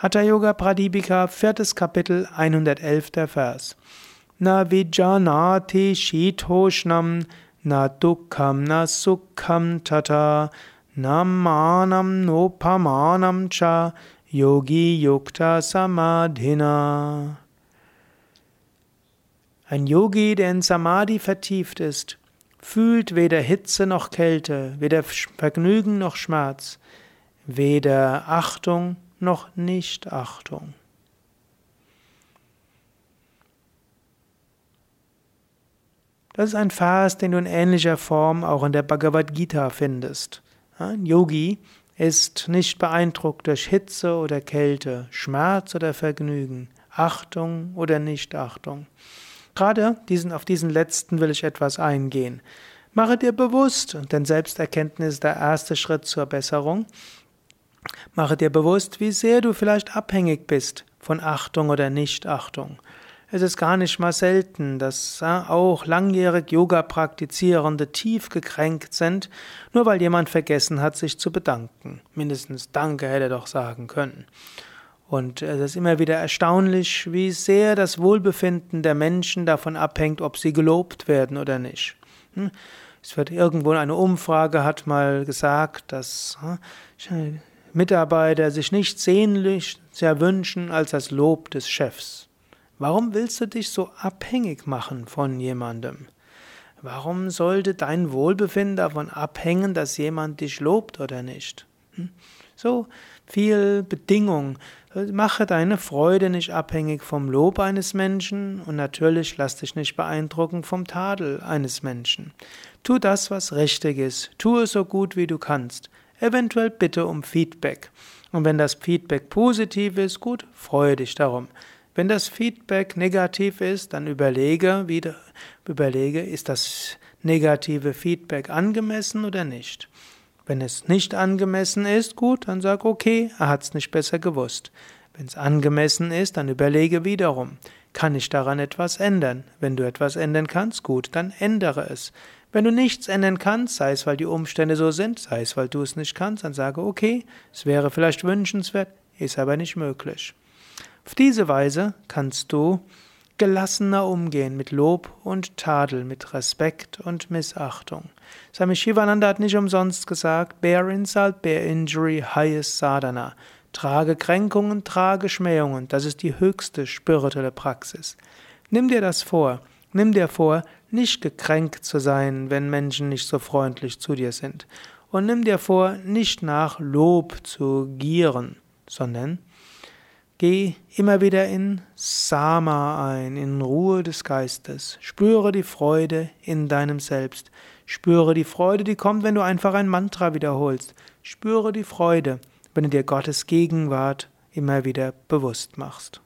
Hatha Yoga Pradipika, viertes Kapitel, 111. Vers. Na vijanati shitoshnam, na dukkham, na sukham tata, na manam nopamanam cha, yogi yukta samadhina. Ein Yogi, der in Samadhi vertieft ist, fühlt weder Hitze noch Kälte, weder Vergnügen noch Schmerz, weder Achtung noch Nichtachtung. Das ist ein Vers, den du in ähnlicher Form auch in der Bhagavad Gita findest. Ein Yogi ist nicht beeindruckt durch Hitze oder Kälte, Schmerz oder Vergnügen, Achtung oder Nichtachtung. Gerade diesen, auf diesen letzten will ich etwas eingehen. Mache dir bewusst, denn Selbsterkenntnis ist der erste Schritt zur Besserung, Mache dir bewusst, wie sehr du vielleicht abhängig bist von Achtung oder Nichtachtung. Es ist gar nicht mal selten, dass auch langjährig Yoga praktizierende tief gekränkt sind, nur weil jemand vergessen hat, sich zu bedanken. Mindestens Danke hätte er doch sagen können. Und es ist immer wieder erstaunlich, wie sehr das Wohlbefinden der Menschen davon abhängt, ob sie gelobt werden oder nicht. Hm? Es wird irgendwo eine Umfrage hat mal gesagt, dass Mitarbeiter sich nichts sehnlicher wünschen als das Lob des Chefs. Warum willst du dich so abhängig machen von jemandem? Warum sollte dein Wohlbefinden davon abhängen, dass jemand dich lobt oder nicht? Hm? So viel Bedingung. Mache deine Freude nicht abhängig vom Lob eines Menschen und natürlich lass dich nicht beeindrucken vom Tadel eines Menschen. Tu das, was richtig ist. Tu es so gut wie du kannst. Eventuell bitte um Feedback. Und wenn das Feedback positiv ist, gut, freue dich darum. Wenn das Feedback negativ ist, dann überlege wieder, überlege, ist das negative Feedback angemessen oder nicht. Wenn es nicht angemessen ist, gut, dann sag okay, er hat es nicht besser gewusst. Wenn es angemessen ist, dann überlege wiederum, kann ich daran etwas ändern? Wenn du etwas ändern kannst, gut, dann ändere es. Wenn du nichts ändern kannst, sei es weil die Umstände so sind, sei es weil du es nicht kannst, dann sage okay, es wäre vielleicht wünschenswert, ist aber nicht möglich. Auf diese Weise kannst du gelassener umgehen mit Lob und Tadel, mit Respekt und Missachtung. Swami Shivananda hat nicht umsonst gesagt, bear insult, bear injury, highest sadhana. Trage Kränkungen, trage Schmähungen, das ist die höchste spirituelle Praxis. Nimm dir das vor. Nimm dir vor, nicht gekränkt zu sein, wenn Menschen nicht so freundlich zu dir sind. Und nimm dir vor, nicht nach Lob zu gieren, sondern geh immer wieder in Sama ein, in Ruhe des Geistes. Spüre die Freude in deinem Selbst. Spüre die Freude, die kommt, wenn du einfach ein Mantra wiederholst. Spüre die Freude, wenn du dir Gottes Gegenwart immer wieder bewusst machst.